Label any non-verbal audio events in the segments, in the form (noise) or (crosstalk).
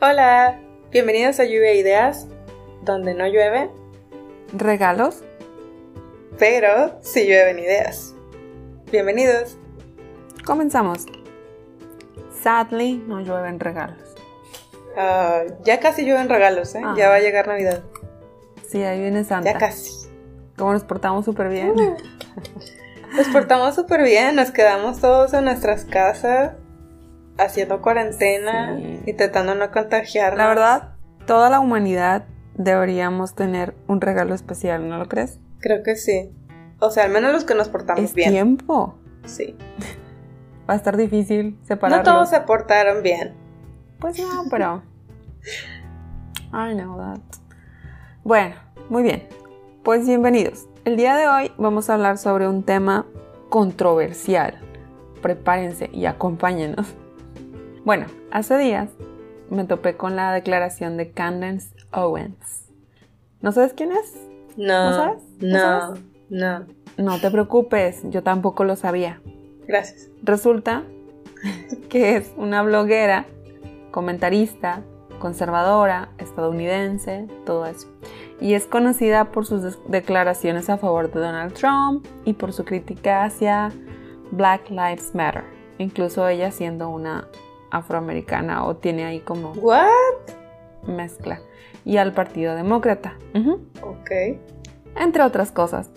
Hola, bienvenidos a Lluvia de Ideas, donde no llueve, ¿Regalos? pero sí llueven ideas. Bienvenidos. Comenzamos. Sadly, no llueven regalos. Ah, ya casi llueven regalos, ¿eh? Ah. Ya va a llegar Navidad. Sí, ahí viene Santa. Ya casi. Como nos portamos súper bien. (laughs) Nos portamos súper bien, nos quedamos todos en nuestras casas, haciendo cuarentena, Sí. intentando no contagiarnos. La verdad, toda la humanidad deberíamos tener un regalo especial, ¿no lo crees? Creo que sí. O sea, al menos los que nos portamos es bien. tiempo. Sí. (laughs) Va a estar difícil No separarlos. todos se portaron bien. Pues no, pero. (laughs) I know that. Bueno, muy bien. Pues bienvenidos. El día de hoy vamos a hablar sobre un tema controversial. Prepárense y acompáñenos. Bueno, hace días me topé con la declaración de Candace Owens. ¿No sabes quién es? No. ¿No sabes? ¿No No, sabes? no. No te preocupes, yo tampoco lo sabía. Gracias. Resulta (laughs) que es una bloguera, comentarista, conservadora, estadounidense, todo eso. Y es conocida por sus declaraciones a favor de Donald Trump y por su crítica hacia Black Lives Matter. Incluso ella siendo una afroamericana o tiene ahí como What? mezcla. Y al Partido Demócrata. Ujú Ok. entre otras cosas.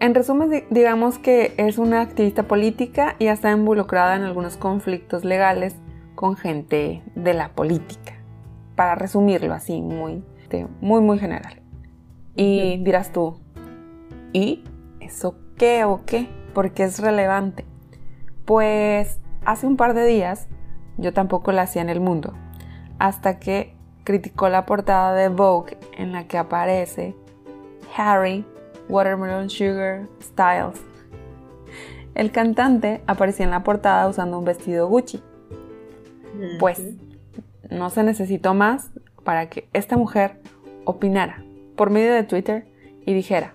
En resumen, di- digamos que es una activista política y está involucrada en algunos conflictos legales con gente de la política. Para resumirlo así, muy, este, muy, muy general. Y dirás tú, ¿y eso qué o qué? ¿Por qué es relevante? Pues hace un par de días yo tampoco la hacía en el mundo, hasta que criticó la portada de Vogue en la que aparece Harry Watermelon Sugar Styles. El cantante aparecía en la portada usando un vestido Gucci. Pues no se necesitó más para que esta mujer opinara por medio de Twitter y dijera,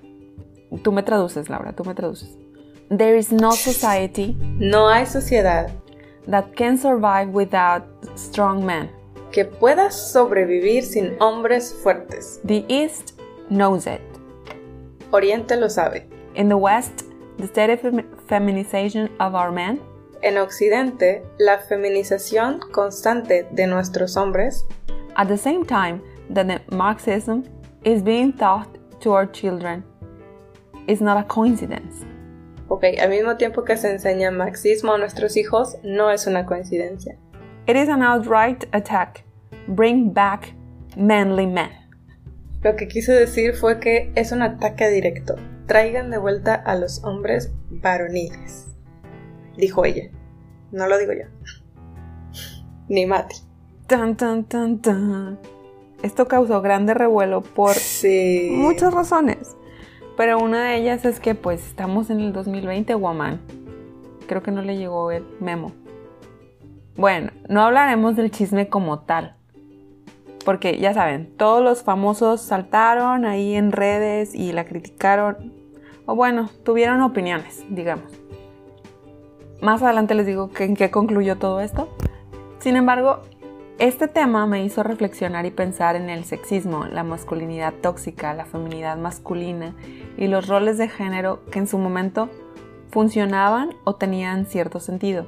tú me traduces Laura, tú me traduces. There is no society No hay sociedad that can survive without strong men. que pueda sobrevivir sin hombres fuertes. The East knows it. Oriente lo sabe. In the West, the steady fem- feminization of our men En Occidente, la feminización constante de nuestros hombres, At the same time that the Marxism is being taught to our children is not a coincidence. Ok, al mismo tiempo que se enseña marxismo a nuestros hijos, no es una coincidencia. It is an outright attack. Bring back manly men. Lo que quise decir fue que es un ataque directo. Traigan de vuelta a los hombres varoniles. Dijo ella. No lo digo yo. Ni Mati. Tan, tan, tan, tan. Esto causó grande revuelo por Sí. muchas razones. Pero una de ellas es que pues estamos en el 2020, woman. Creo que no le llegó el memo. Bueno, no hablaremos del chisme como tal. Porque ya saben, todos los famosos saltaron ahí en redes y la criticaron. O bueno, tuvieron opiniones, digamos. Más adelante les digo que- en qué concluyó todo esto. Sin embargo, este tema me hizo reflexionar y pensar en el sexismo, la masculinidad tóxica, la feminidad masculina y los roles de género que en su momento funcionaban o tenían cierto sentido.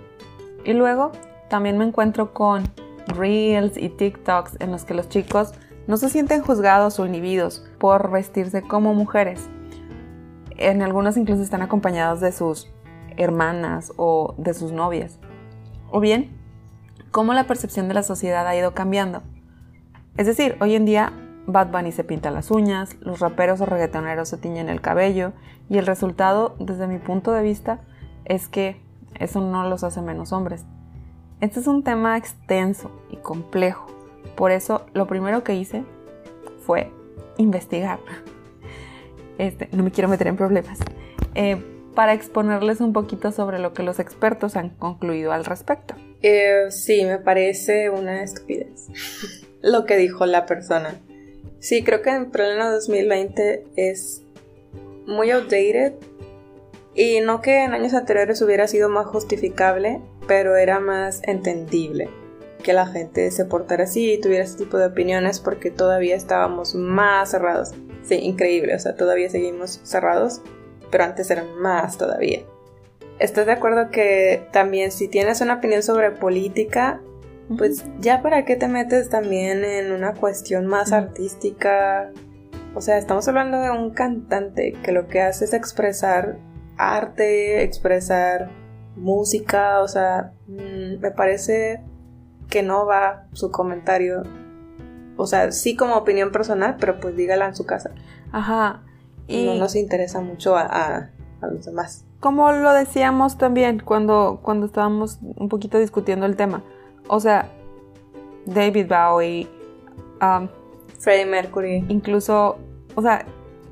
Y luego también me encuentro con reels y TikToks en los que los chicos no se sienten juzgados o inhibidos por vestirse como mujeres. En algunos incluso están acompañados de sus hermanas o de sus novias. O bien, cómo la percepción de la sociedad ha ido cambiando. Es decir, hoy en día Bad Bunny se pinta las uñas, los raperos o reggaetoneros se tiñen el cabello y el resultado, desde mi punto de vista, es que eso no los hace menos hombres. Este es un tema extenso y complejo, por eso lo primero que hice fue investigar. Este, no me quiero meter en problemas. Eh, para exponerles un poquito sobre lo que los expertos han concluido al respecto. Eh, sí, me parece una estupidez. (laughs) Lo que dijo la persona. Sí, creo que en pleno 2020 es muy outdated. Y no que en años anteriores hubiera sido más justificable, pero era más entendible. que la gente se portara así y tuviera ese tipo de opiniones porque todavía estábamos más cerrados. Sí, increíble, o sea, todavía seguimos cerrados, pero antes eran más todavía. ¿Estás de acuerdo que también si tienes una opinión sobre política, pues ya para qué te metes también en una cuestión más artística? O sea, estamos hablando de un cantante que lo que hace es expresar arte, expresar música, o sea, mm, me parece que no va su comentario. O sea, sí como opinión personal, pero pues dígala en su casa. Ajá. Y no nos interesa mucho a, los demás. Como lo decíamos también cuando, cuando estábamos un poquito discutiendo el tema. O sea, David Bowie, um, Freddie Mercury. Incluso, o sea,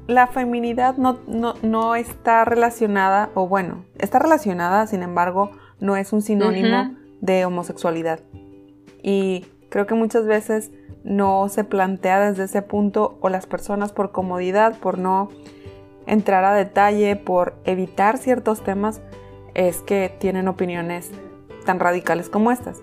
la feminidad no, no, está relacionada, o bueno, está relacionada, sin embargo, no es un sinónimo de homosexualidad. Y creo que muchas veces no se plantea desde ese punto o las personas por comodidad, por no entrar a detalle, por evitar ciertos temas, es que tienen opiniones tan radicales como estas.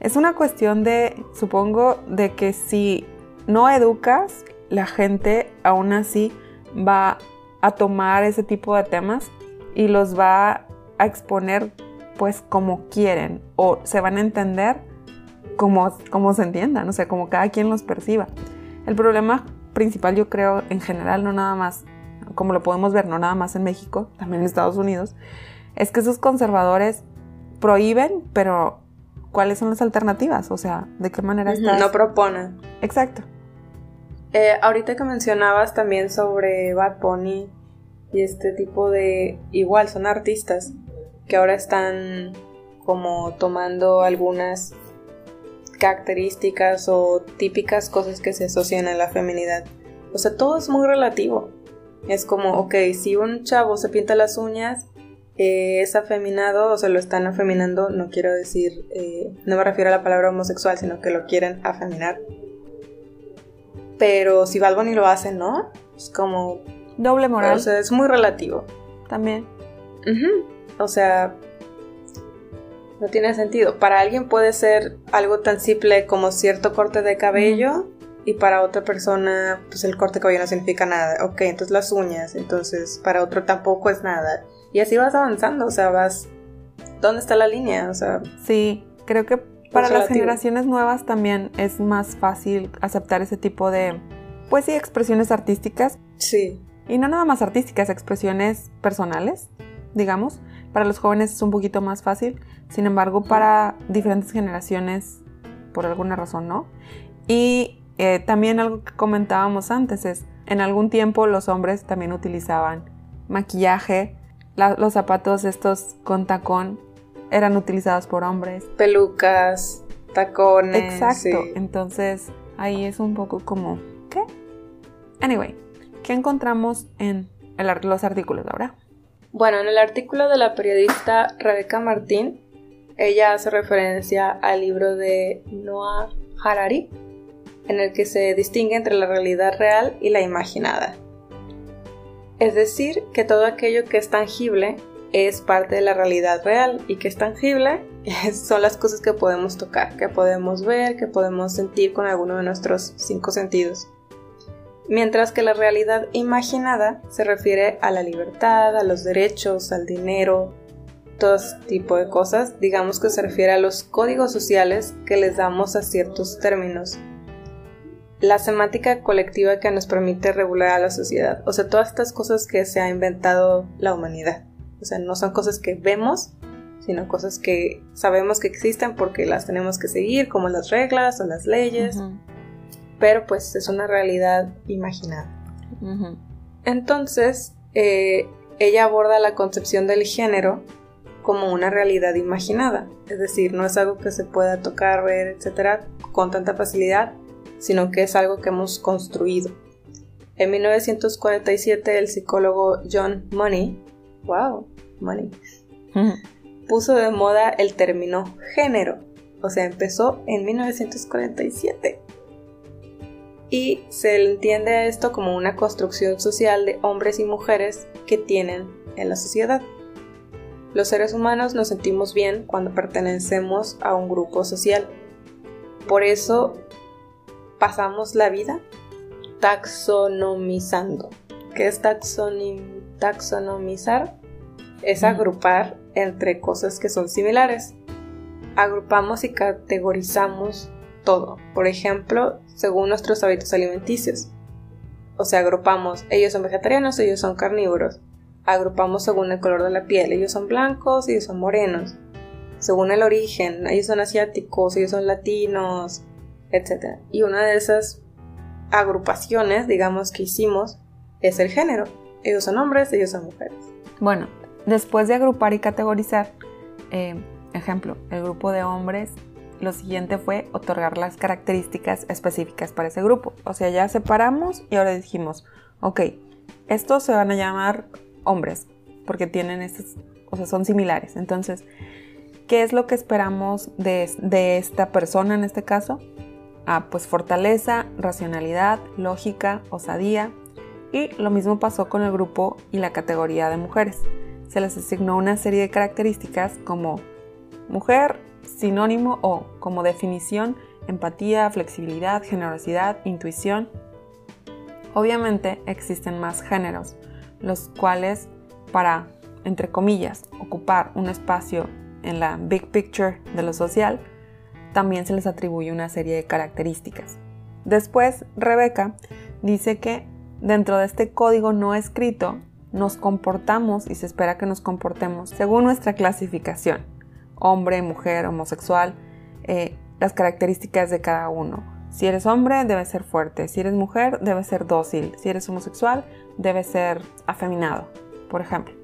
Es una cuestión de, supongo, de que si no educas, la gente aún así va a tomar ese tipo de temas y los va a exponer pues como quieren o se van a entender como, como se entiendan, o sea, como cada quien los perciba. El problema principal yo creo en general, no nada más, como lo podemos ver, no nada más en México, también en Estados Unidos, es que esos conservadores prohíben, pero ¿cuáles son las alternativas? O sea, ¿de qué manera estás? No proponen. Exacto. Eh, ahorita que mencionabas también sobre Bad Bunny y este tipo de... Igual, son artistas que ahora están como tomando algunas características o típicas cosas que se asocian a la feminidad. O sea, todo es muy relativo. Es como, ok, si un chavo se pinta las uñas, eh, es afeminado o se lo están afeminando, no quiero decir, eh, no me refiero a la palabra homosexual, sino que lo quieren afeminar. Pero si Bad Bunny lo hace, ¿no? Es como... Doble moral. O sea, es muy relativo. También. O sea, no tiene sentido. Para alguien puede ser algo tan simple como cierto corte de cabello y para otra persona, pues el corte de cabello no significa nada. Ok, entonces las uñas, entonces para otro tampoco es nada. Y así vas avanzando, o sea, vas... ¿Dónde está la línea? O sea... Sí, creo que para las generaciones nuevas también es más fácil aceptar ese tipo de, pues sí, expresiones artísticas. Sí. Y no nada más artísticas, expresiones personales, digamos. Para los jóvenes es un poquito más fácil. Sin embargo, para diferentes generaciones, por alguna razón, no. Y eh, también algo que comentábamos antes es, en algún tiempo los hombres también utilizaban maquillaje, los zapatos estos con tacón eran utilizados por hombres. Pelucas, tacones. Exacto. Entonces ahí es un poco como, ¿qué? Anyway, ¿qué encontramos en los artículos ahora? Bueno, en el artículo de la periodista Rebeca Martín, ella hace referencia al libro de Noah Harari, en el que se distingue entre la realidad real y la imaginada. Es decir, que todo aquello que es tangible es parte de la realidad real y que es tangible (laughs) son las cosas que podemos tocar, que podemos ver, que podemos sentir con alguno de nuestros cinco sentidos. Mientras que la realidad imaginada se refiere a la libertad, a los derechos, al dinero, todo ese tipo de cosas, digamos que se refiere a los códigos sociales que les damos a ciertos términos. La semántica colectiva que nos permite regular a la sociedad, o sea, todas estas cosas que se ha inventado la humanidad. O sea, no son cosas que vemos, sino cosas que sabemos que existen porque las tenemos que seguir, como las reglas o las leyes. Pero pues es una realidad imaginada. Entonces, eh, ella aborda la concepción del género como una realidad imaginada. Es decir, no es algo que se pueda tocar, ver, etcétera, con tanta facilidad, sino que es algo que hemos construido. En 1947, el psicólogo John Money wow, money, (laughs) puso de moda el término género. O sea, empezó en 1947. Y se entiende a esto como una construcción social de hombres y mujeres que tienen en la sociedad. Los seres humanos nos sentimos bien cuando pertenecemos a un grupo social, por eso pasamos la vida taxonomizando. ¿Qué es taxonomizar? Es agrupar entre cosas que son similares. Agrupamos y categorizamos todo. Por ejemplo, según nuestros hábitos alimenticios. O sea, agrupamos, ellos son vegetarianos, ellos son carnívoros. Agrupamos según el color de la piel, ellos son blancos, ellos son morenos. Según el origen, ellos son asiáticos, ellos son latinos, etc. Y una de esas agrupaciones, digamos, que hicimos es el género. Ellos son hombres, ellos son mujeres. Bueno, después de agrupar y categorizar, eh, ejemplo, el grupo de hombres, lo siguiente fue otorgar las características específicas para ese grupo. O sea, ya separamos y ahora dijimos, ok, estos se van a llamar hombres porque tienen estos, o sea, son similares. Entonces, ¿qué es lo que esperamos de, de esta persona en este caso? Ah, pues fortaleza, racionalidad, lógica, osadía. Y lo mismo pasó con el grupo y la categoría de mujeres. Se les asignó una serie de características como mujer, sinónimo o como definición, empatía, flexibilidad, generosidad, intuición. Obviamente existen más géneros, los cuales para, entre comillas, ocupar un espacio en la big picture de lo social, también se les atribuye una serie de características. Después, Rebeca dice que dentro de este código no escrito nos comportamos y se espera que nos comportemos según nuestra clasificación, hombre, mujer, homosexual, eh, las características de cada uno. Si eres hombre, debe ser fuerte. Si eres mujer, debe ser dócil. Si eres homosexual, debe ser afeminado, por ejemplo.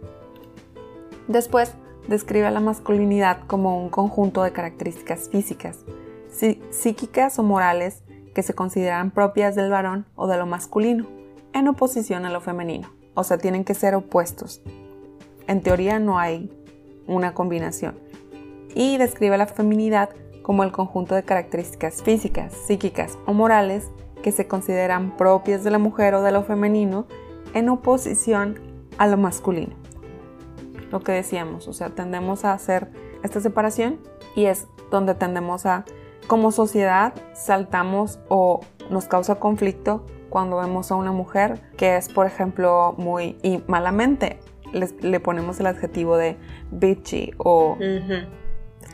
Después, describe a la masculinidad como un conjunto de características físicas, psíquicas o morales que se consideran propias del varón o de lo masculino, en oposición a lo femenino. O sea, tienen que ser opuestos. En teoría no hay una combinación. Y describe a la feminidad como el conjunto de características físicas, psíquicas o morales que se consideran propias de la mujer o de lo femenino en oposición a lo masculino lo que decíamos, o sea, tendemos a hacer esta separación y es donde tendemos a, como sociedad, saltamos o nos causa conflicto cuando vemos a una mujer que es, por ejemplo, muy, y malamente le, ponemos el adjetivo de bitchy o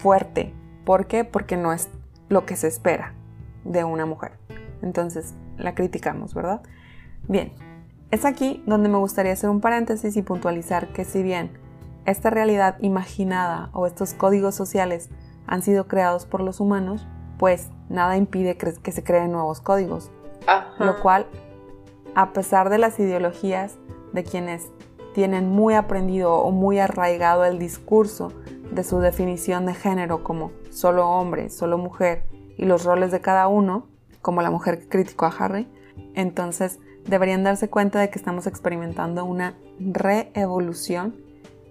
fuerte. ¿Por qué? Porque no es lo que se espera de una mujer. Entonces, la criticamos, ¿verdad? Bien, es aquí donde me gustaría hacer un paréntesis y puntualizar que si bien esta realidad imaginada o estos códigos sociales han sido creados por los humanos, pues nada impide que se creen nuevos códigos. Lo cual, a pesar de las ideologías de quienes tienen muy aprendido o muy arraigado el discurso de su definición de género como solo hombre, solo mujer y los roles de cada uno, como la mujer que criticó a Harry, entonces deberían darse cuenta de que estamos experimentando una reevolución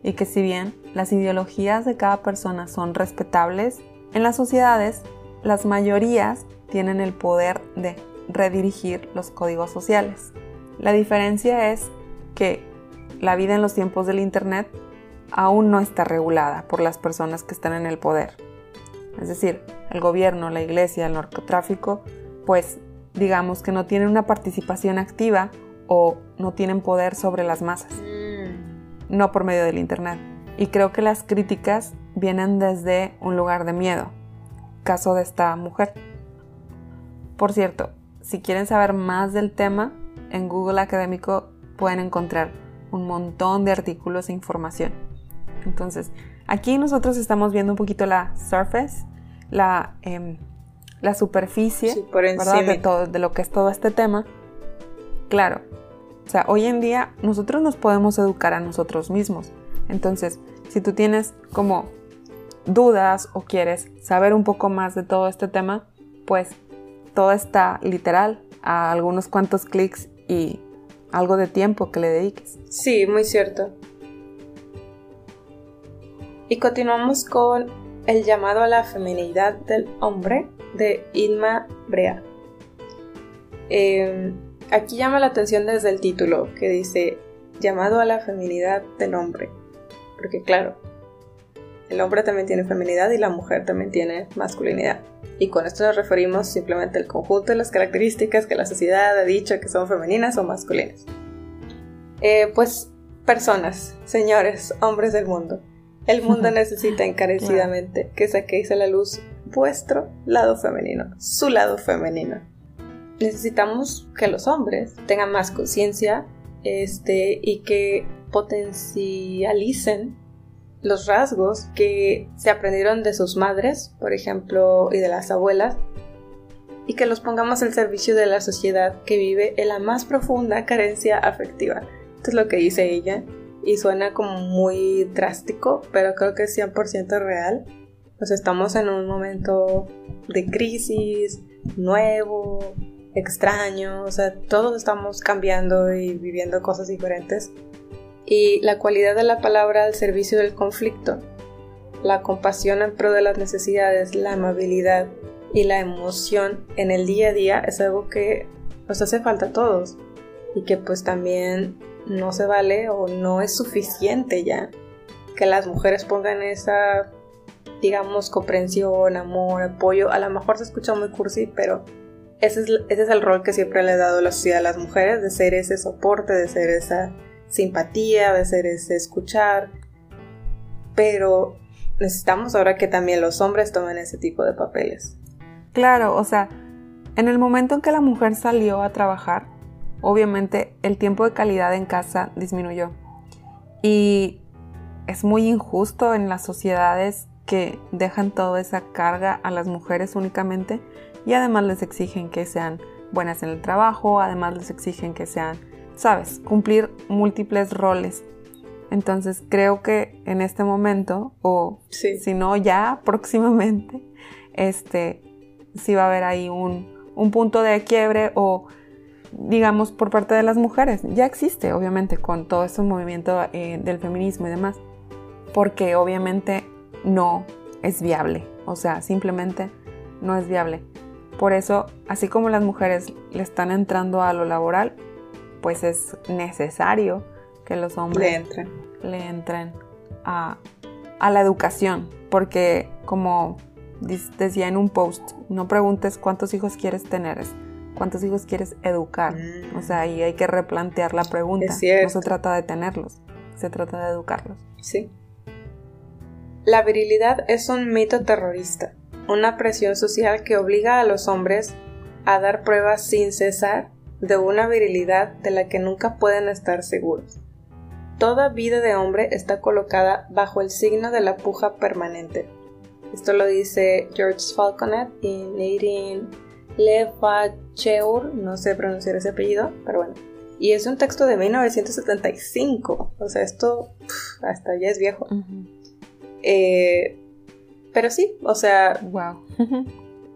y que si bien las ideologías de cada persona son respetables, en las sociedades las mayorías tienen el poder de redirigir los códigos sociales. La diferencia es que la vida en los tiempos del Internet aún no está regulada por las personas que están en el poder. Es decir, el gobierno, la iglesia, el narcotráfico, pues digamos que no tienen una participación activa o no tienen poder sobre las masas no por medio del Internet. Y creo que las críticas vienen desde un lugar de miedo, caso de esta mujer. Por cierto, si quieren saber más del tema, en Google Académico pueden encontrar un montón de artículos e información. Entonces, aquí nosotros estamos viendo un poquito la surface, la, em, la superficie De, todo, de lo que es todo este tema. Claro, o sea, hoy en día nosotros nos podemos educar a nosotros mismos. Entonces, si tú tienes como dudas o quieres saber un poco más de todo este tema, pues todo está literal a algunos cuantos clics y algo de tiempo que le dediques. Sí, muy cierto. Y continuamos con el llamado a la feminidad del hombre de Inma Brea. Eh, Aquí llama la atención desde el título, que dice llamado a la feminidad del hombre. Porque claro, el hombre también tiene feminidad y la mujer también tiene masculinidad. y con esto nos referimos simplemente al conjunto de las características que la sociedad ha dicho que son femeninas o masculinas. Eh, pues personas, señores, hombres del mundo, el mundo (laughs) necesita encarecidamente que saquéis a la luz vuestro lado femenino, su lado femenino. Necesitamos que los hombres tengan más conciencia este, y que potencialicen los rasgos que se aprendieron de sus madres, por ejemplo, y de las abuelas, y que los pongamos al servicio de la sociedad que vive en la más profunda carencia afectiva. Esto es lo que dice ella, y suena como muy drástico, pero creo que es 100% real. Pues estamos en un momento de crisis, nuevo, extraño, o sea, todos estamos cambiando y viviendo cosas diferentes. Y la cualidad de la palabra al servicio del conflicto, la compasión en pro de las necesidades, la amabilidad y la emoción en el día a día es algo que nos hace falta a todos y que pues también no se vale o no es suficiente ya que las mujeres pongan esa digamos comprensión, amor, apoyo, a lo mejor se escucha muy cursi, pero ese es, ese el rol que siempre le ha dado la sociedad a las mujeres, de ser ese soporte, de ser esa simpatía, a veces escuchar, pero necesitamos ahora que también los hombres tomen ese tipo de papeles. Claro, o sea, en el momento en que la mujer salió a trabajar, obviamente el tiempo de calidad en casa disminuyó. Y es muy injusto en las sociedades que dejan toda esa carga a las mujeres únicamente y además les exigen que sean buenas en el trabajo, además les exigen que sean sabes, cumplir múltiples roles. Entonces creo que en este momento, o si no ya (laughs) próximamente, este, sí va a haber ahí un, punto de quiebre o digamos por parte de las mujeres. Ya existe, obviamente, con todo ese movimiento eh, del feminismo y demás, porque obviamente no es viable, o sea, simplemente no es viable. Por eso, así como las mujeres le están entrando a lo laboral, pues es necesario que los hombres le entren, a, la educación, porque como decía en un post, no preguntes cuántos hijos quieres tener, cuántos hijos quieres educar. O sea, ahí hay que replantear la pregunta. no se trata de tenerlos, se trata de educarlos. Sí. La virilidad es un mito terrorista, una presión social que obliga a los hombres a dar pruebas sin cesar de una virilidad de la que nunca pueden estar seguros. Toda vida de hombre está colocada bajo el signo de la puja permanente. Esto lo dice George Falconet y Nadine Lefacheur, no sé pronunciar ese apellido, pero bueno. Y es un texto de 1975, o sea, esto hasta ya es viejo. Eh, pero sí, o sea, wow. (laughs)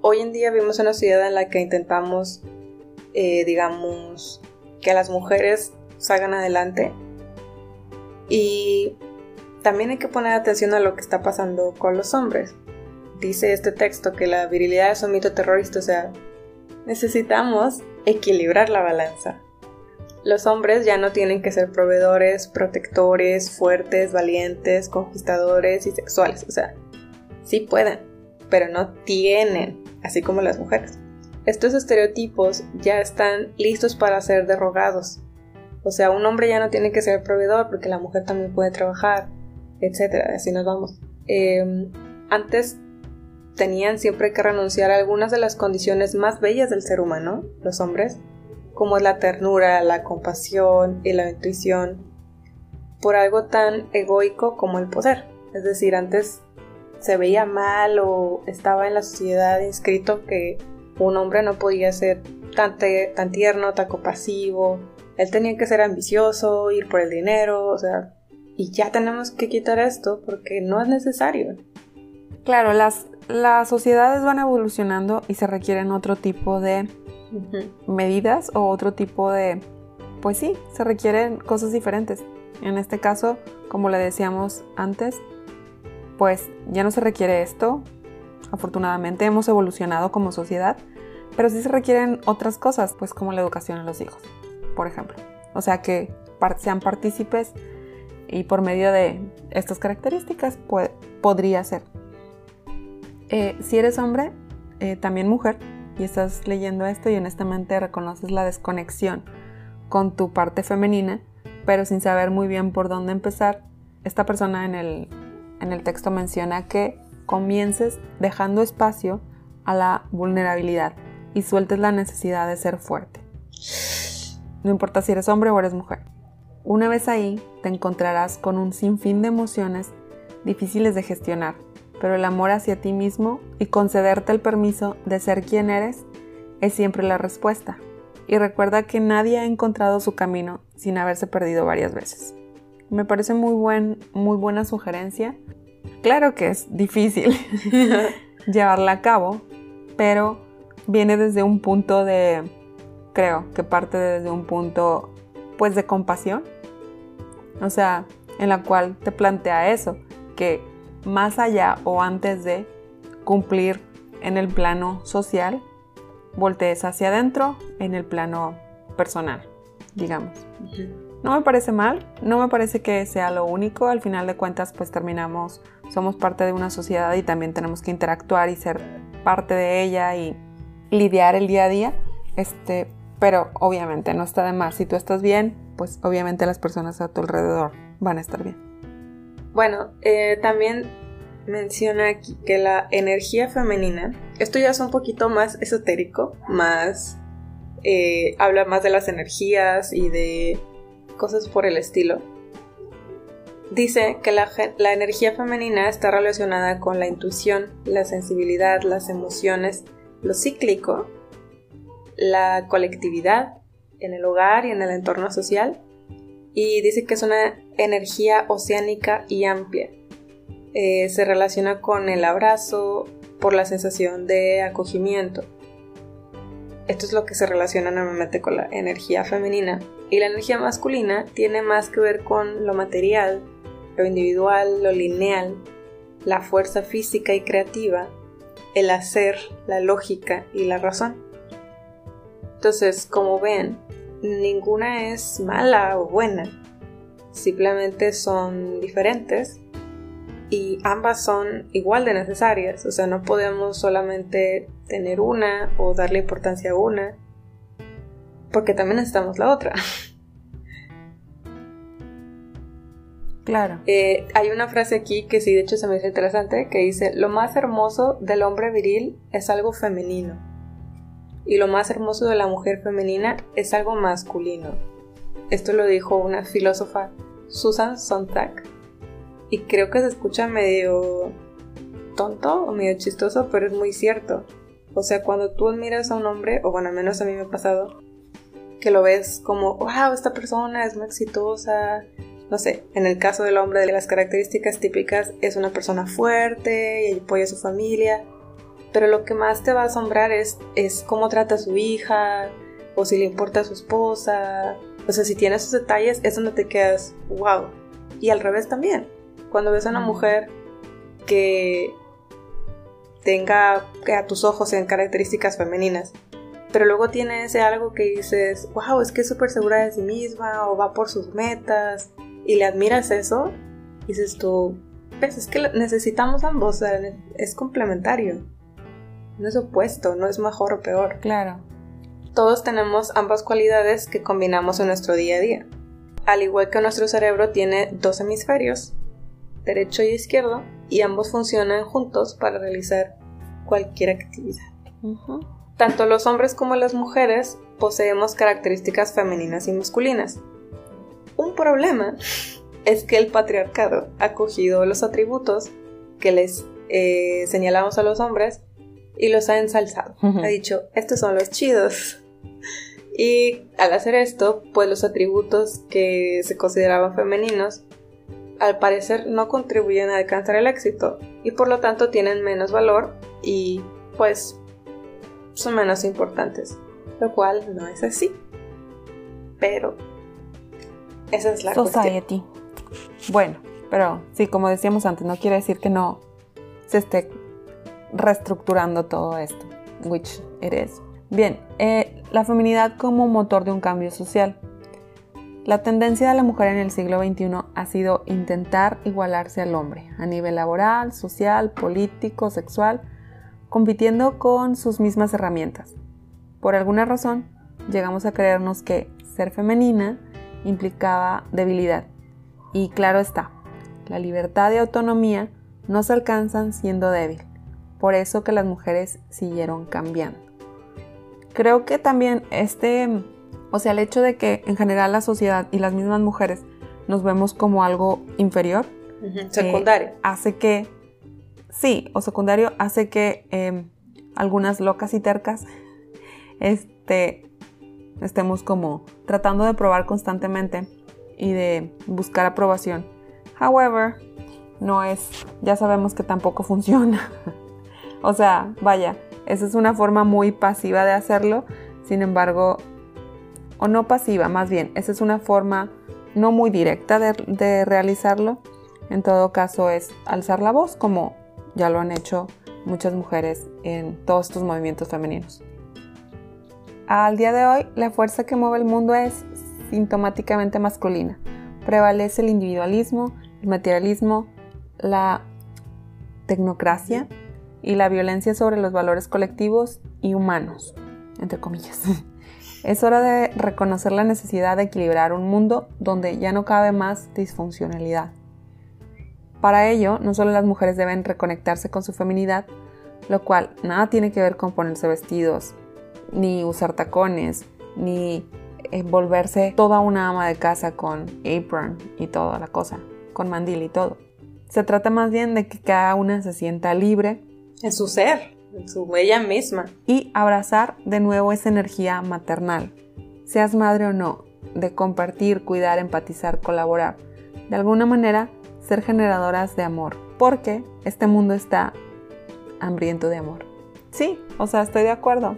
hoy en día vivimos en una sociedad en la que intentamos eh, digamos, que las mujeres salgan adelante. Y también hay que poner atención a lo que está pasando con los hombres. Dice este texto que la virilidad es un mito terrorista, o sea, necesitamos equilibrar la balanza. Los hombres ya no tienen que ser proveedores, protectores, fuertes, valientes, conquistadores y sexuales, o sea, sí pueden, pero no tienen, así como las mujeres. Estos estereotipos ya están listos para ser derrogados. O sea, un hombre ya no tiene que ser proveedor porque la mujer también puede trabajar, etcétera. Así nos vamos. Em, antes tenían siempre que renunciar a algunas de las condiciones más bellas del ser humano, los hombres, como la ternura, la compasión y la intuición, por algo tan egoico como el poder. Es decir, antes se veía mal o estaba en la sociedad inscrito que un hombre no podía ser tan, tan tierno, tan compasivo. Él tenía que ser ambicioso, ir por el dinero, o sea, y ya tenemos que quitar esto porque no es necesario. Claro, las, las sociedades van evolucionando y se requieren otro tipo de medidas o otro tipo de... Pues sí, se requieren cosas diferentes. En este caso, como le decíamos antes, pues ya no se requiere esto, Afortunadamente hemos evolucionado como sociedad, pero sí se requieren otras cosas, pues como la educación a los hijos, por ejemplo. O sea, que sean partícipes y por medio de estas características podría ser. Eh, si eres hombre, eh, también mujer y estás leyendo esto y honestamente reconoces la desconexión con tu parte femenina, pero sin saber muy bien por dónde empezar, esta persona en el, en el texto menciona que comiences dejando espacio a la vulnerabilidad y sueltes la necesidad de ser fuerte. No importa si eres hombre o eres mujer. Una vez ahí, te encontrarás con un sinfín de emociones difíciles de gestionar, pero el amor hacia ti mismo y concederte el permiso de ser quien eres es siempre la respuesta. Y recuerda que nadie ha encontrado su camino sin haberse perdido varias veces. Me parece muy, buen, muy buena sugerencia. Claro que es difícil (laughs) llevarla a cabo, pero viene desde un punto de, creo que parte desde un punto pues de compasión. O sea, en la cual te plantea eso, que más allá o antes de cumplir en el plano social, voltees hacia adentro en el plano personal, digamos. No me parece mal, no me parece que sea lo único, al final de cuentas pues terminamos, somos parte de una sociedad y también tenemos que interactuar y ser parte de ella y lidiar el día a día, este, pero obviamente no está de más, si tú estás bien, pues obviamente las personas a tu alrededor van a estar bien. Bueno, eh, también menciona aquí que la energía femenina, esto ya es un poquito más esotérico, más eh, habla más de las energías y de cosas por el estilo. Dice que la, energía femenina está relacionada con la intuición, la sensibilidad, las emociones, lo cíclico, la colectividad en el hogar y en el entorno social. Y dice que es una energía oceánica y amplia, eh, se relaciona con el abrazo por la sensación de acogimiento. Esto es lo que se relaciona normalmente con la energía femenina. Y la energía masculina tiene más que ver con lo material, lo individual, lo lineal, la fuerza física y creativa, el hacer, la lógica y la razón. Entonces, como ven, ninguna es mala o buena, simplemente son diferentes y ambas son igual de necesarias, o sea, no podemos solamente tener una o darle importancia a una, porque también necesitamos la otra. Claro. Eh, hay una frase aquí que sí, de hecho se me hizo interesante, que dice, lo más hermoso del hombre viril es algo femenino y lo más hermoso de la mujer femenina es algo masculino. Esto lo dijo una filósofa, Susan Sontag, y creo que se escucha medio tonto o medio chistoso, pero es muy cierto. O sea, cuando tú admiras a un hombre, o bueno, al menos a mí me ha pasado, que lo ves como, wow, esta persona es muy exitosa. No sé, en el caso del hombre, de las características típicas, es una persona fuerte y apoya a su familia. Pero lo que más te va a asombrar es, es cómo trata a su hija, o si le importa a su esposa. O sea, si tiene esos detalles, es donde te quedas, wow. Y al revés también. Cuando ves a una mujer que tenga que a tus ojos sean características femeninas, pero luego tiene ese algo que dices, wow, es que es súper segura de sí misma o va por sus metas y le admiras eso, dices tú, ves, es que necesitamos ambos, es complementario, no es opuesto, no es mejor o peor. Claro. Todos tenemos ambas cualidades que combinamos en nuestro día a día. Al igual que nuestro cerebro tiene dos hemisferios, derecho y izquierdo, y ambos funcionan juntos para realizar cualquier actividad. Tanto los hombres como las mujeres poseemos características femeninas y masculinas. Un problema es que el patriarcado ha cogido los atributos que les eh, señalamos a los hombres y los ha ensalzado. Ha dicho, estos son los chidos. Y al hacer esto, pues los atributos que se consideraban femeninos al parecer no contribuyen a alcanzar el éxito y por lo tanto tienen menos valor y pues son menos importantes, lo cual no es así. Pero esa es la Society. Bueno, pero sí, como decíamos antes, no quiere decir que no se esté reestructurando todo esto, which it is. Bien, eh, la feminidad como motor de un cambio social. La tendencia de la mujer en el siglo XXI ha sido intentar igualarse al hombre a nivel laboral, social, político, sexual, compitiendo con sus mismas herramientas. Por alguna razón, llegamos a creernos que ser femenina implicaba debilidad. Y claro está, la libertad y autonomía no se alcanzan siendo débil. Por eso que las mujeres siguieron cambiando. Creo que también este, o sea, el hecho de que en general la sociedad y las mismas mujeres nos vemos como algo inferior, secundario, eh, hace que, sí, o secundario, hace que em, algunas locas y tercas este, estemos como tratando de probar constantemente y de buscar aprobación. However, no es, ya sabemos que tampoco (laughs) funciona. o sea, vaya, esa es una forma muy pasiva de hacerlo, sin embargo, o no pasiva, más bien, esa es una forma no muy directa de, de realizarlo. En todo caso es alzar la voz, como ya lo han hecho muchas mujeres en todos estos movimientos femeninos. Al día de hoy, la fuerza que mueve el mundo es sintomáticamente masculina. Prevalece el individualismo, el materialismo, la tecnocracia y la violencia sobre los valores colectivos y humanos, entre comillas. (laughs) Es hora de reconocer la necesidad de equilibrar un mundo donde ya no cabe más disfuncionalidad. Para ello, no solo las mujeres deben reconectarse con su feminidad, lo cual nada tiene que ver con ponerse vestidos, ni usar tacones, ni eh, volverse toda una ama de casa con apron y toda la cosa, con mandil y todo. Se trata más bien de que cada una se sienta libre en su ser, en su ella misma. Y abrazar de nuevo esa energía maternal, seas madre o no, de compartir, cuidar, empatizar, colaborar. De alguna manera, ser generadoras de amor, porque este mundo está hambriento de amor. Sí, o sea, estoy de acuerdo.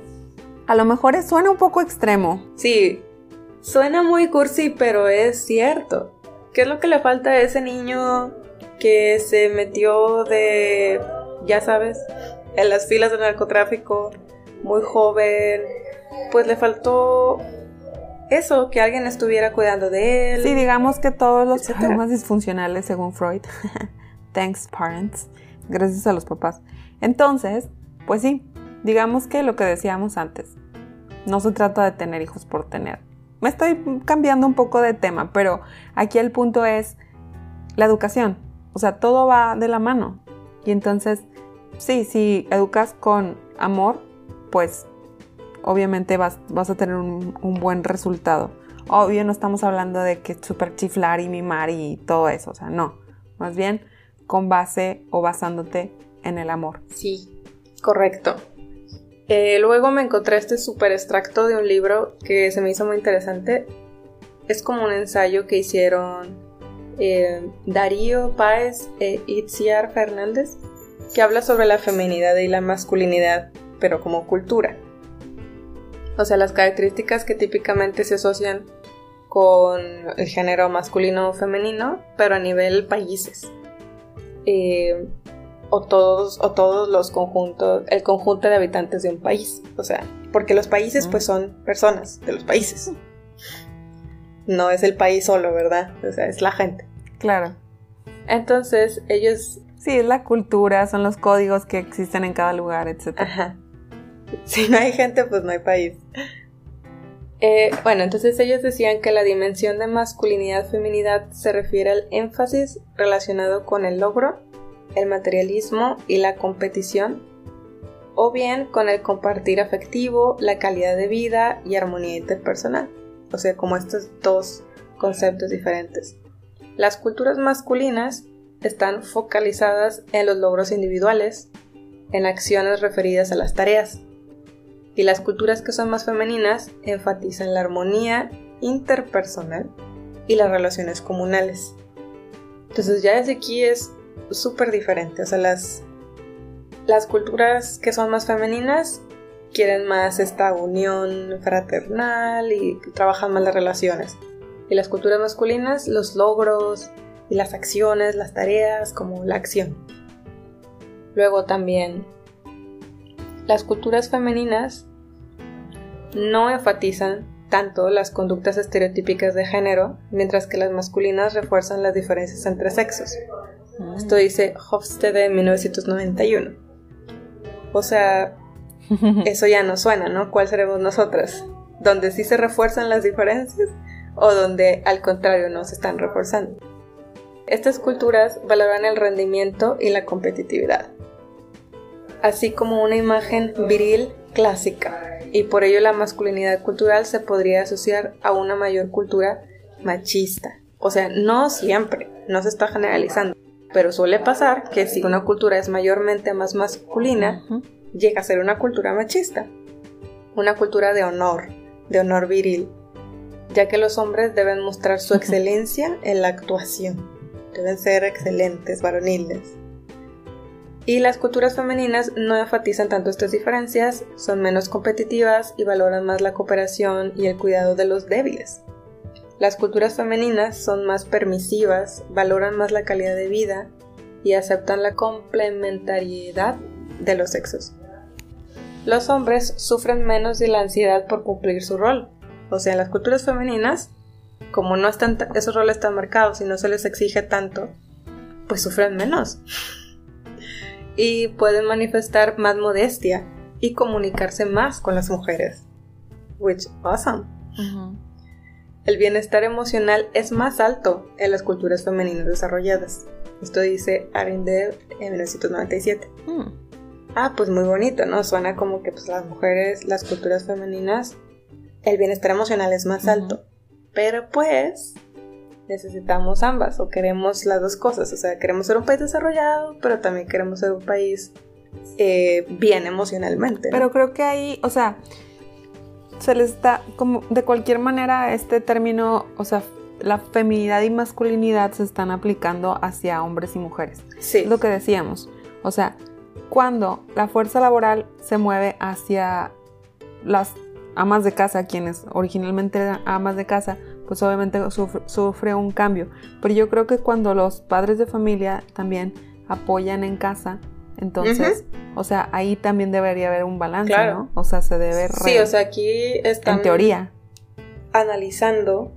A lo mejor suena un poco extremo. Sí, suena muy cursi, pero es cierto. ¿Qué es lo que le falta a ese niño que se metió de, ya sabes, en las filas del narcotráfico, muy joven? Pues le faltó eso, que alguien estuviera cuidando de él. Sí, digamos que todos los problemas disfuncionales, según Freud. (laughs) Thanks, parents. Gracias a los papás. Entonces, pues sí, Digamos que lo que decíamos antes, no se trata de tener hijos por tener. Me estoy cambiando un poco de tema, pero aquí el punto es la educación. O sea, todo va de la mano. Y entonces, sí, si educas con amor, pues obviamente vas, vas a tener un, buen resultado. Obvio, no estamos hablando de que super chiflar y mimar y todo eso. O sea, no. Más bien con base o basándote en el amor. Sí, correcto. Eh, luego me encontré este super extracto de un libro que se me hizo muy interesante. Es como un ensayo que hicieron eh, Darío Páez e Itziar Fernández, que habla sobre la feminidad y la masculinidad, pero como cultura. O sea, las características que típicamente se asocian con el género masculino o femenino, pero a nivel países. Eh, o todos, o todos los conjuntos, el conjunto de habitantes de un país. O sea, porque los países pues son personas de los países. No es el país solo, ¿verdad? O sea, es la gente. Claro. Entonces, ellos... Sí, es la cultura, son los códigos que existen en cada lugar, etc. Ajá. (laughs) Si no hay gente, pues no hay país. Eh, bueno, entonces ellos decían que la dimensión de masculinidad-feminidad se refiere al énfasis relacionado con el logro el materialismo y la competición, o bien con el compartir afectivo, la calidad de vida y armonía interpersonal. O sea, como estos dos conceptos diferentes. Las culturas masculinas están focalizadas en los logros individuales, en acciones referidas a las tareas, y las culturas que son más femeninas enfatizan la armonía interpersonal y las relaciones comunales. Entonces ya desde aquí es súper diferente. O sea, las, las culturas que son más femeninas quieren más esta unión fraternal y trabajan más las relaciones. Y las culturas masculinas, los logros y las acciones, las tareas, como la acción. Luego también, las culturas femeninas no enfatizan tanto las conductas estereotípicas de género, mientras que las masculinas refuerzan las diferencias entre sexos. Esto dice Hofstede en 1991. O sea, (laughs) eso ya no suena, ¿no? ¿Cuál seremos nosotras? ¿Donde sí se refuerzan las diferencias o donde al contrario no se están reforzando? Estas culturas valoran el rendimiento y la competitividad, así como una imagen viril clásica, y por ello la masculinidad cultural se podría asociar a una mayor cultura machista. O sea, no siempre, no se está generalizando, pero suele pasar que si una cultura es mayormente más masculina, llega a ser una cultura machista, una cultura de honor, de honor viril, ya que los hombres deben mostrar su excelencia en la actuación, deben ser excelentes, varoniles. Y las culturas femeninas no enfatizan tanto estas diferencias, son menos competitivas y valoran más la cooperación y el cuidado de los débiles. Las culturas femeninas son más permisivas, valoran más la calidad de vida y aceptan la complementariedad de los sexos. Los hombres sufren menos de la ansiedad por cumplir su rol. O sea, en las culturas femeninas, como no están esos roles tan marcados y no se les exige tanto, pues sufren menos. Y pueden manifestar más modestia y comunicarse más con las mujeres. Which awesome. El bienestar emocional es más alto en las culturas femeninas desarrolladas. Esto dice Arindev en 1997. Hmm. Ah, pues muy bonito, ¿no? Suena como que pues las mujeres, las culturas femeninas, el bienestar emocional es más alto. Pero pues necesitamos ambas o queremos las dos cosas. O sea, queremos ser un país desarrollado, pero también queremos ser un país eh, bien emocionalmente. Pero creo que ahí, o sea, se les da como de cualquier manera este término, o sea, la feminidad y masculinidad se están aplicando hacia hombres y mujeres. Sí. Es lo que decíamos. O sea, cuando la fuerza laboral se mueve hacia las amas de casa, quienes originalmente eran amas de casa, pues obviamente sufre, un cambio. Pero yo creo que cuando los padres de familia también apoyan en casa, entonces, o sea, ahí también debería haber un balance, ¿no? O sea, se debe... Sí, o sea, aquí están... En teoría. Analizando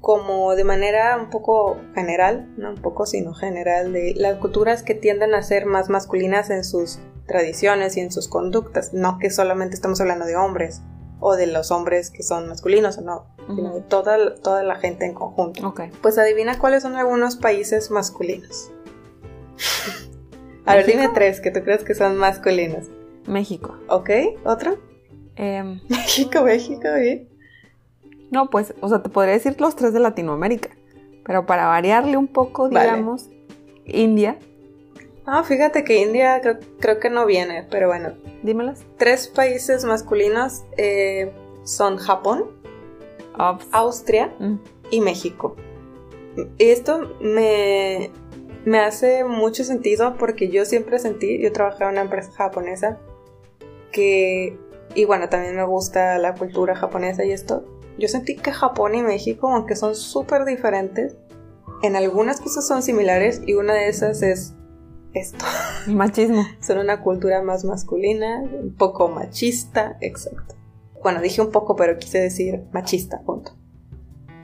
como de manera un poco general, no un poco sino general, de las culturas que tienden a ser más masculinas en sus tradiciones y en sus conductas, no que solamente estamos hablando de hombres o de los hombres que son masculinos o no, sino de toda, toda la gente en conjunto. Okay. Pues adivina cuáles son algunos países masculinos. A ver, dime tres que tú crees que son masculinos. México. Ok, ¿otro? Em, (laughs) México, México, ¿eh? No, pues, o sea, te podría decir los tres de Latinoamérica. Pero para variarle un poco, digamos, India. Ah, fíjate que India creo, que no viene, pero bueno. Dímelas. Tres países masculinos eh, son Japón, Austria mm. y México. Y esto me, me hace mucho sentido porque yo siempre sentí, yo trabajaba en una empresa japonesa que, y bueno, también me gusta la cultura japonesa y esto, yo sentí que Japón y México, aunque son súper diferentes, en algunas cosas son similares y una de esas es esto. Machismo. (laughs) son una cultura más masculina, un poco machista, exacto. Bueno, dije un poco, pero quise decir machista, punto.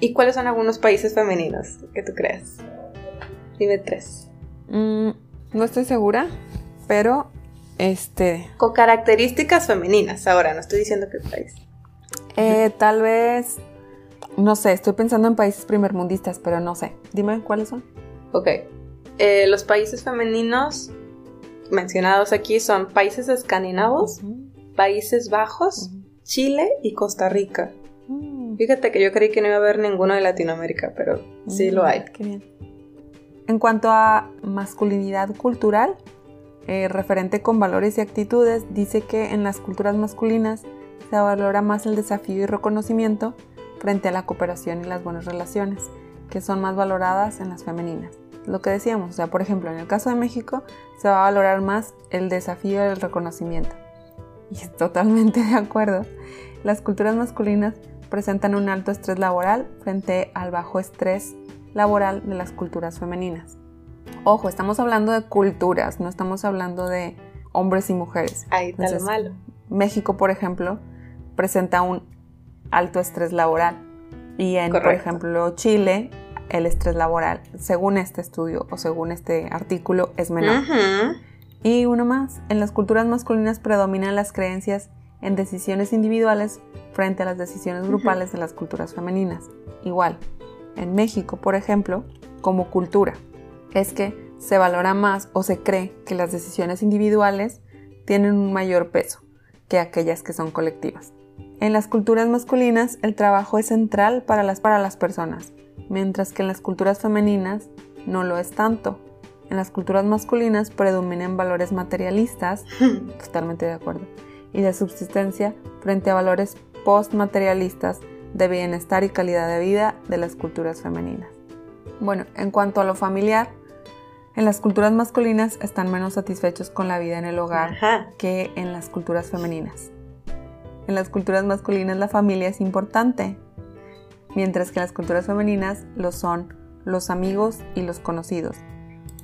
¿Y cuáles son algunos países femeninos que tú crees? Dime tres. Mm, no estoy segura, pero este. Con características femeninas, ahora, no estoy diciendo que país. Eh, tal vez. No sé, estoy pensando en países primermundistas, pero no sé. Dime cuáles son. Ok. Eh, los países femeninos mencionados aquí son países escandinavos, Países Bajos, Chile y Costa Rica. Mm. Fíjate que yo creí que no iba a haber ninguno de Latinoamérica, pero sí lo hay. Qué bien. En cuanto a masculinidad cultural, eh, referente con valores y actitudes, dice que en las culturas masculinas se valora más el desafío y reconocimiento frente a la cooperación y las buenas relaciones, que son más valoradas en las femeninas. Lo que decíamos, o sea, por ejemplo, en el caso de México se va a valorar más el desafío y el reconocimiento. Y es (laughs) totalmente de acuerdo. Las culturas masculinas presentan un alto estrés laboral frente al bajo estrés laboral de las culturas femeninas. Ojo, estamos hablando de culturas, no estamos hablando de hombres y mujeres. Ahí está lo malo. México, por ejemplo, presenta un alto estrés laboral. Y en, por ejemplo, Chile, el estrés laboral, según este estudio o según este artículo, es menor. Y uno más, en las culturas masculinas predominan las creencias en decisiones individuales frente a las decisiones grupales de las culturas femeninas. Igual, en México, por ejemplo, como cultura, es que se valora más o se cree que las decisiones individuales tienen un mayor peso que aquellas que son colectivas. En las culturas masculinas el trabajo es central para las, para las personas, mientras que en las culturas femeninas no lo es tanto. En las culturas masculinas predominan valores materialistas, (laughs) totalmente de acuerdo, y de subsistencia frente a valores postmaterialistas de bienestar y calidad de vida de las culturas femeninas. Bueno, en cuanto a lo familiar, en las culturas masculinas están menos satisfechos con la vida en el hogar que en las culturas femeninas. En las culturas masculinas la familia es importante, mientras que en las culturas femeninas lo son los amigos y los conocidos.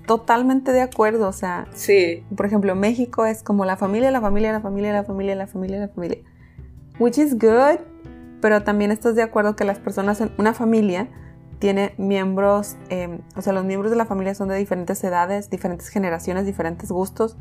Totalmente de acuerdo, o sea, sí. por ejemplo, México es como la familia, la familia, la familia, la familia, la familia, la familia. Which is good, pero también estás de acuerdo que las personas en una familia tiene miembros, em, o sea, los miembros de la familia son de diferentes edades, diferentes generaciones, diferentes gustos.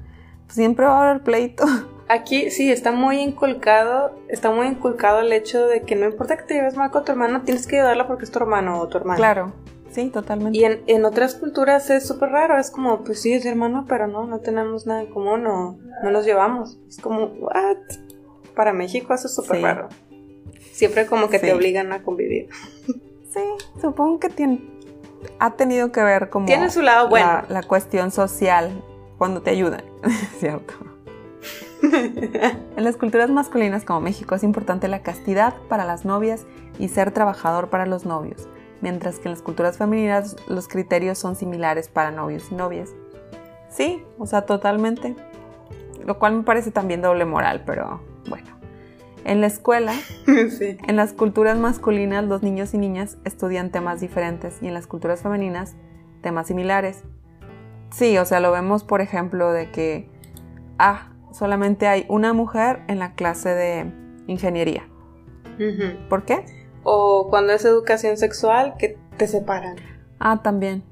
Pues siempre va a haber pleito. (laughs) Aquí sí, está muy inculcado, está muy inculcado el hecho de que no importa que te lleves mal con tu hermano, tienes que ayudarla porque es tu hermano o tu hermana. Claro, sí, totalmente. Y en, en otras culturas es súper raro, es como, pues sí, es hermano, pero no, no tenemos nada en común o no nos llevamos. Es como, ¿what? Para México eso es súper raro. Siempre como que te obligan a convivir. Sí, supongo que tiene, ha tenido que ver como... Tiene su lado bueno. La, cuestión social cuando te ayudan, (laughs) ¿cierto? En las culturas masculinas como México es importante la castidad para las novias y ser trabajador para los novios, mientras que en las culturas femeninas los criterios son similares para novios y novias. Sí, o sea, totalmente. Lo cual me parece también doble moral, pero bueno. En la escuela, (laughs) en las culturas masculinas, los niños y niñas estudian temas diferentes y en las culturas femeninas, temas similares. Sí, o sea, lo vemos, por ejemplo, de que, ah, solamente hay una mujer en la clase de ingeniería. ¿Por qué? O cuando es educación sexual, que te separan. Ah, también.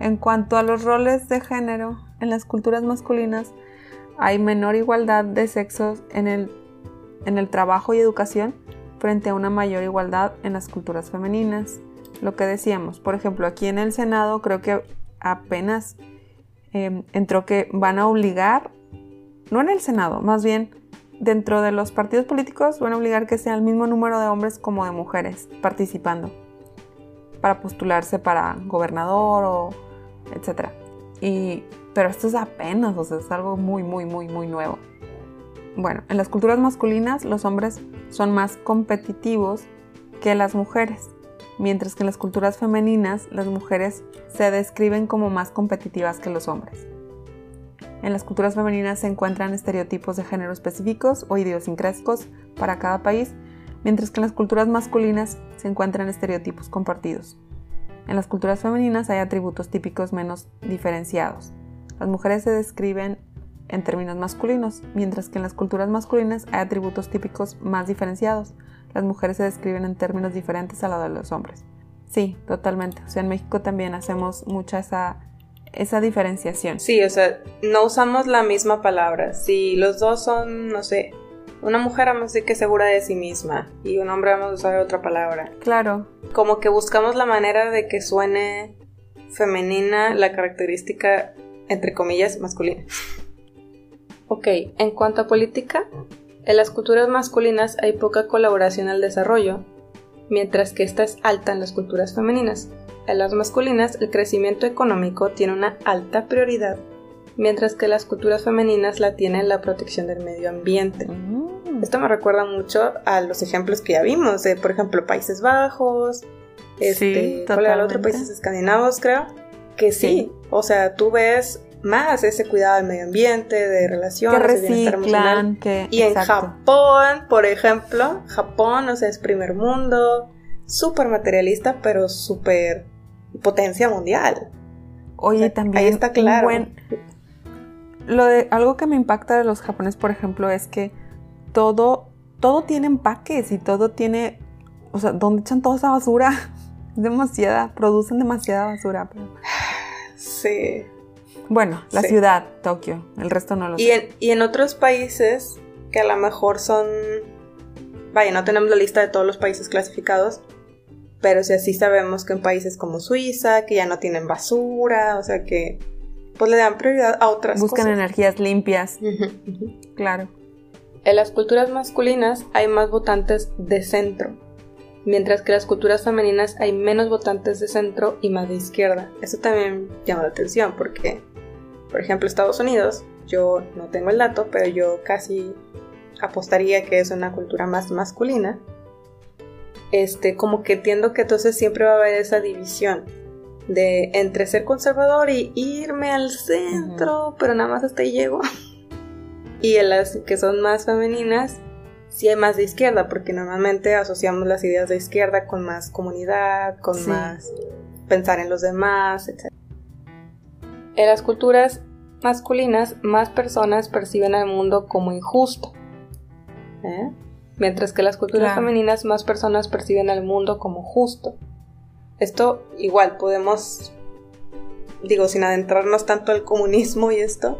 En cuanto a los roles de género, en las culturas masculinas hay menor igualdad de sexos en el en el trabajo y educación frente a una mayor igualdad en las culturas femeninas. Lo que decíamos, por ejemplo, aquí en el Senado creo que apenas em, entró que van a obligar, no en el Senado, más bien dentro de los partidos políticos van a obligar que sea el mismo número de hombres como de mujeres participando para postularse para gobernador o etcétera. Y pero esto es apenas, o sea, es algo muy muy muy muy nuevo. Bueno, en las culturas masculinas los hombres son más competitivos que las mujeres, mientras que en las culturas femeninas las mujeres se describen como más competitivas que los hombres. En las culturas femeninas se encuentran estereotipos de género específicos o idiosincrásicos para cada país, mientras que en las culturas masculinas se encuentran estereotipos compartidos. En las culturas femeninas hay atributos típicos menos diferenciados. Las mujeres se describen en términos masculinos, mientras que en las culturas masculinas hay atributos típicos más diferenciados. Las mujeres se describen en términos diferentes a los de los hombres. Sí, totalmente. O sea, en México también hacemos mucha esa, esa diferenciación. Sí, o sea, no usamos la misma palabra. Si los dos son, no sé, una mujer vamos a decir que es segura de sí misma y un hombre vamos a usar otra palabra. Claro. Como que buscamos la manera de que suene femenina la característica, entre comillas, masculina. Ok, en cuanto a política, en las culturas masculinas hay poca colaboración al desarrollo, mientras que esta es alta en las culturas femeninas. En las masculinas el crecimiento económico tiene una alta prioridad, mientras que las culturas femeninas la tienen la protección del medio ambiente. Mm. Esto me recuerda mucho a los ejemplos que ya vimos, de por ejemplo Países Bajos, este, sí, otro? Países escandinavos creo, que sí, o sea, tú ves más ese cuidado del medio ambiente, de relaciones, de bienestar emocional. y en Japón, por ejemplo, Japón, o sea, es primer mundo, súper materialista, pero súper potencia mundial. Oye, también ahí está claro. Lo de algo que me impacta de los japoneses, por ejemplo, es que todo todo tiene empaques y todo tiene, o sea, ¿dónde echan toda esa basura? (laughs) Demasiada, producen demasiada basura. Sí. Bueno, la Sí. ciudad, Tokio. El resto no lo Y sé. en, y en otros países que a lo mejor son... Vaya, no tenemos la lista de todos los países clasificados, pero sí así sabemos que en países como Suiza, que ya no tienen basura, o sea que pues le dan prioridad a otras Buscan cosas. energías limpias, claro. En las culturas masculinas hay más votantes de centro, mientras que en las culturas femeninas hay menos votantes de centro y más de izquierda. Eso también llama la atención porque, por ejemplo, Estados Unidos, yo no tengo el dato, pero yo casi apostaría que es una cultura más masculina. Este, como que entiendo que entonces siempre va a haber esa división de entre ser conservador y irme al centro, pero nada más hasta ahí llego. (laughs) Y en las que son más femeninas, sí hay más de izquierda, porque normalmente asociamos las ideas de izquierda con más comunidad, con Sí. más pensar en los demás, etc. En las culturas masculinas, más personas perciben al mundo como injusto. ¿eh? Mientras que las culturas Claro. femeninas, más personas perciben al mundo como justo. Esto igual podemos, digo, sin adentrarnos tanto al comunismo y esto,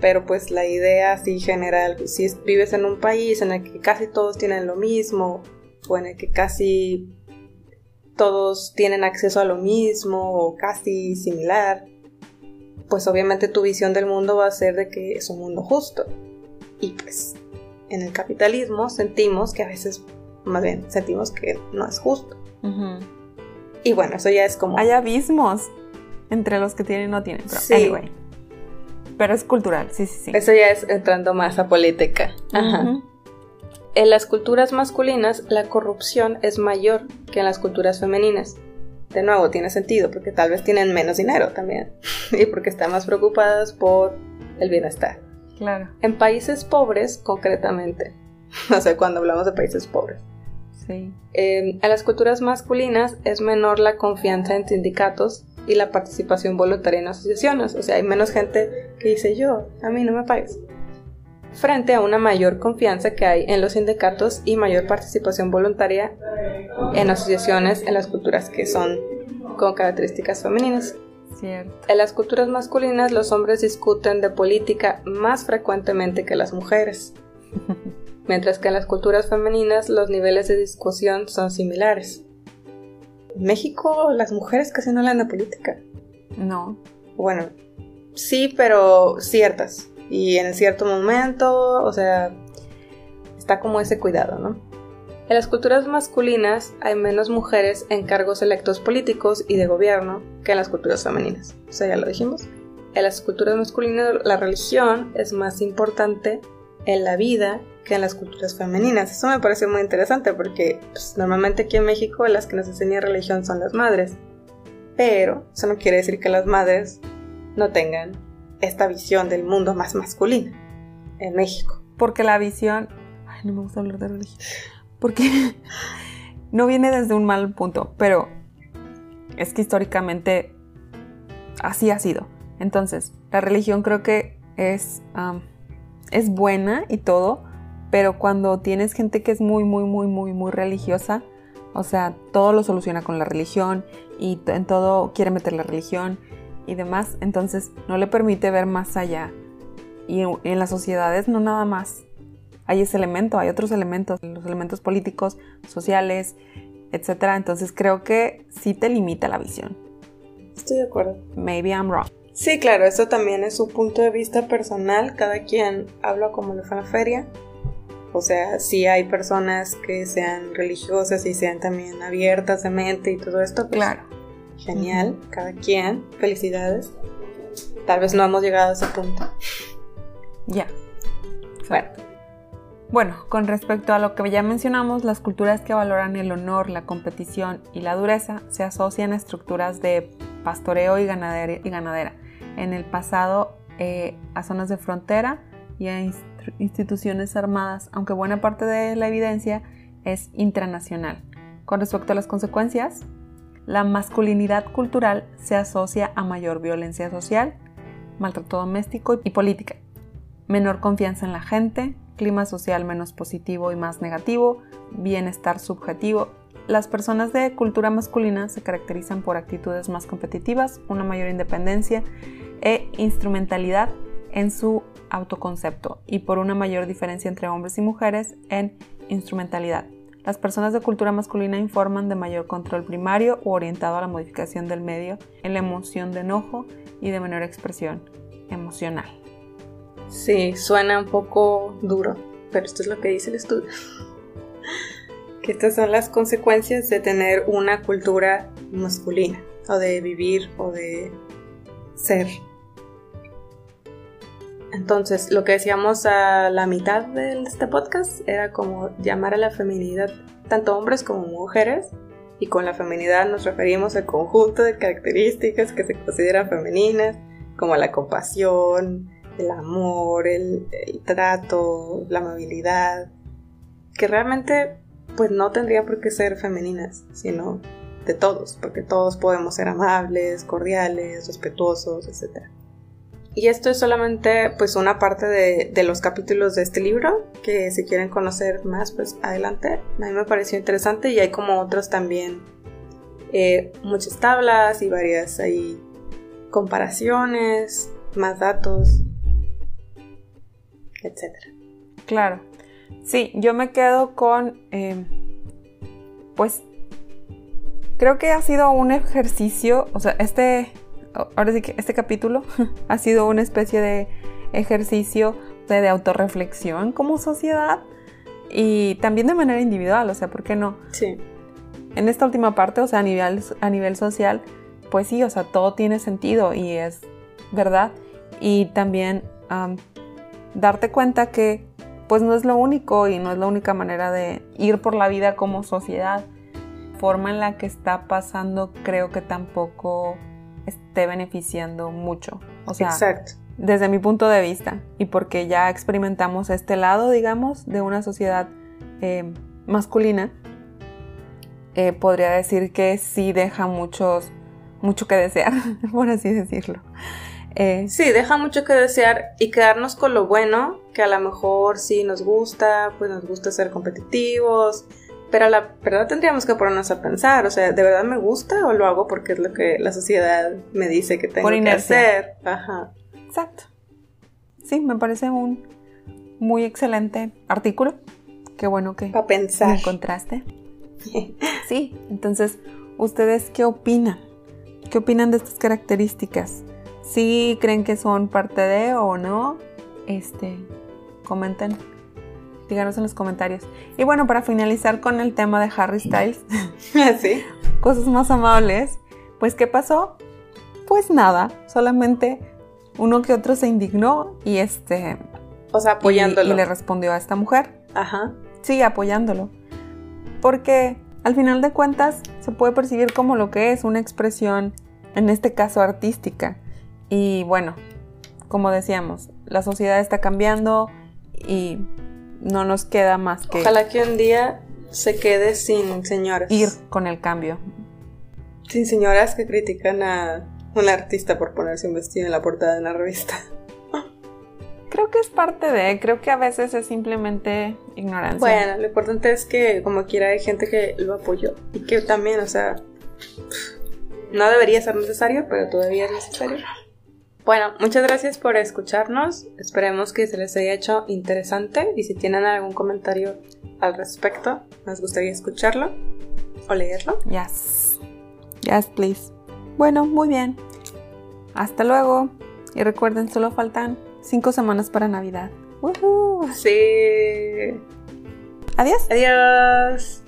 pero pues la idea así general, si es- vives en un país en el que casi todos tienen lo mismo, o en el que casi todos tienen acceso a lo mismo, o casi similar, pues obviamente tu visión del mundo va a ser de que es un mundo justo. Y pues en el capitalismo sentimos que a veces, más bien, sentimos que no es justo. Y bueno, eso ya es como... Hay abismos entre los que tienen y no tienen. Pero Sí. anyway. Pero es cultural, sí, sí, sí. Eso ya es entrando más a política. Ajá. En las culturas masculinas la corrupción es mayor que en las culturas femeninas. De nuevo, tiene sentido porque tal vez tienen menos dinero también (laughs) y porque están más preocupadas por el bienestar. Claro, En países pobres, concretamente, (laughs) o sea, cuando hablamos de países pobres, sí. eh, en las culturas masculinas es menor la confianza en sindicatos y la participación voluntaria en asociaciones. O sea, hay menos gente que dice yo, a mí no me pagues. Frente a una mayor confianza que hay en los sindicatos y mayor participación voluntaria en asociaciones en las culturas que son con características femeninas. Cierto. En las culturas masculinas los hombres discuten de política más frecuentemente que las mujeres, (laughs) mientras que en las culturas femeninas los niveles de discusión son similares. En México las mujeres casi no hablan de política. No. Bueno, sí, pero ciertas. Y en cierto momento, o sea, está como ese cuidado, ¿no? En las culturas masculinas hay menos mujeres en cargos electos políticos y de gobierno que en las culturas femeninas. O sea, ya lo dijimos. En las culturas masculinas la religión es más importante en la vida que en las culturas femeninas. Eso me parece muy interesante porque pues, normalmente aquí en México las que nos enseñan religión son las madres. Pero eso no quiere decir que las madres no tengan esta visión del mundo más masculina en México. Porque la visión. Ay, no me gusta hablar de religión. Porque (laughs) no viene desde un mal punto, pero es que históricamente así ha sido. Entonces, la religión creo que es, um, es buena y todo, pero cuando tienes gente que es muy, muy, muy, muy, muy religiosa, o sea, todo lo soluciona con la religión y en todo quiere meter la religión y demás, entonces no le permite ver más allá. Y en las sociedades no nada más. Hay ese elemento, hay otros elementos, los elementos políticos, sociales, etc. Entonces creo que sí te limita la visión. Estoy de acuerdo. Maybe I'm wrong. Sí, claro, eso también es su punto de vista personal. Cada quien habla como le fue en la feria. O sea, sí hay personas que sean religiosas y sean también abiertas de mente y todo esto. Pues, Claro. Genial, cada quien. Felicidades. Tal vez no hemos llegado a ese punto. Ya. Bueno, Bueno, con respecto a lo que ya mencionamos, las culturas que valoran el honor, la competición y la dureza se asocian a estructuras de pastoreo y ganadera. Y ganadera. En el pasado, eh, a zonas de frontera y a instituciones armadas, aunque buena parte de la evidencia es intranacional. Con respecto a las consecuencias, la masculinidad cultural se asocia a mayor violencia social, maltrato doméstico y política, menor confianza en la gente, clima social menos positivo y más negativo, bienestar subjetivo. Las personas de cultura masculina se caracterizan por actitudes más competitivas, una mayor independencia e instrumentalidad en su autoconcepto y por una mayor diferencia entre hombres y mujeres en instrumentalidad. Las personas de cultura masculina informan de mayor control primario o orientado a la modificación del medio en la emoción de enojo y de menor expresión emocional. Sí, suena un poco duro, pero esto es lo que dice el estudio. (laughs) que estas son las consecuencias de tener una cultura masculina, o de vivir, o de ser. Entonces, lo que decíamos a la mitad de este podcast era como llamar a la feminidad tanto hombres como mujeres, y con la feminidad nos referimos al conjunto de características que se consideran femeninas, como la compasión, el amor, el, trato, la amabilidad, que realmente pues no tendrían por qué ser femeninas, sino de todos, porque todos podemos ser amables, cordiales, respetuosos, etc. Y esto es solamente pues una parte de, los capítulos de este libro, que si quieren conocer más pues adelante, a mí me pareció interesante y hay como otros también, eh, muchas tablas y varias ahí comparaciones, más datos, etc. Claro. Sí, yo me quedo con, eh, pues, creo que ha sido un ejercicio, o sea, este, ahora sí que este capítulo (laughs) ha sido una especie de ejercicio de, de autorreflexión como sociedad y también de manera individual, o sea, ¿por qué no? Sí. En esta última parte, o sea, a nivel, a nivel social, pues sí, o sea, todo tiene sentido y es verdad. Y también darte cuenta que pues no es lo único y no es la única manera de ir por la vida como sociedad. Forma en la que está pasando creo que tampoco esté beneficiando mucho. O sea, Exacto. desde mi punto de vista y porque ya experimentamos este lado, digamos, de una sociedad eh, masculina, eh, podría decir que sí deja muchos mucho que desear, (laughs) por así decirlo. Eh, sí, deja mucho que desear y quedarnos con lo bueno, que a lo mejor sí nos gusta, pues nos gusta ser competitivos, pero la verdad tendríamos que ponernos a pensar, o sea, ¿de verdad me gusta o lo hago porque es lo que la sociedad me dice que tengo que hacer? Ajá. Exacto. Sí, me parece un muy excelente artículo. Qué bueno que Para pensar. encontraste. (laughs) sí, entonces, ¿ustedes qué opinan? ¿Qué opinan de estas características? ¿Sí creen que son parte de o no? Este, comenten. Díganos en los comentarios. Y bueno, para finalizar con el tema de Harry Styles. (laughs) ¿Sí? Cosas más amables. Pues, ¿qué pasó? Pues nada, solamente uno que otro se indignó y este... O sea, apoyándolo. Y, y le respondió a esta mujer. Ajá. Sí, apoyándolo. Porque al final de cuentas se puede percibir como lo que es una expresión, en este caso artística. Y bueno, como decíamos, la sociedad está cambiando y no nos queda más que... Ojalá que un día se quede sin señoras. Ir con el cambio. Sin señoras que critican a un artista por ponerse un vestido en la portada de una revista. Creo que es parte de, creo que a veces es simplemente ignorancia. Bueno, lo importante es que como quiera hay gente que lo apoyó y que también, o sea, no debería ser necesario, pero todavía es necesario. Bueno, muchas gracias por escucharnos. Esperemos que se les haya hecho interesante y si tienen algún comentario al respecto, nos gustaría escucharlo o leerlo. Yes. Yes, please. Bueno, muy bien. Hasta luego. Y recuerden, solo faltan cinco semanas para Navidad. Sí. Adiós. Adiós.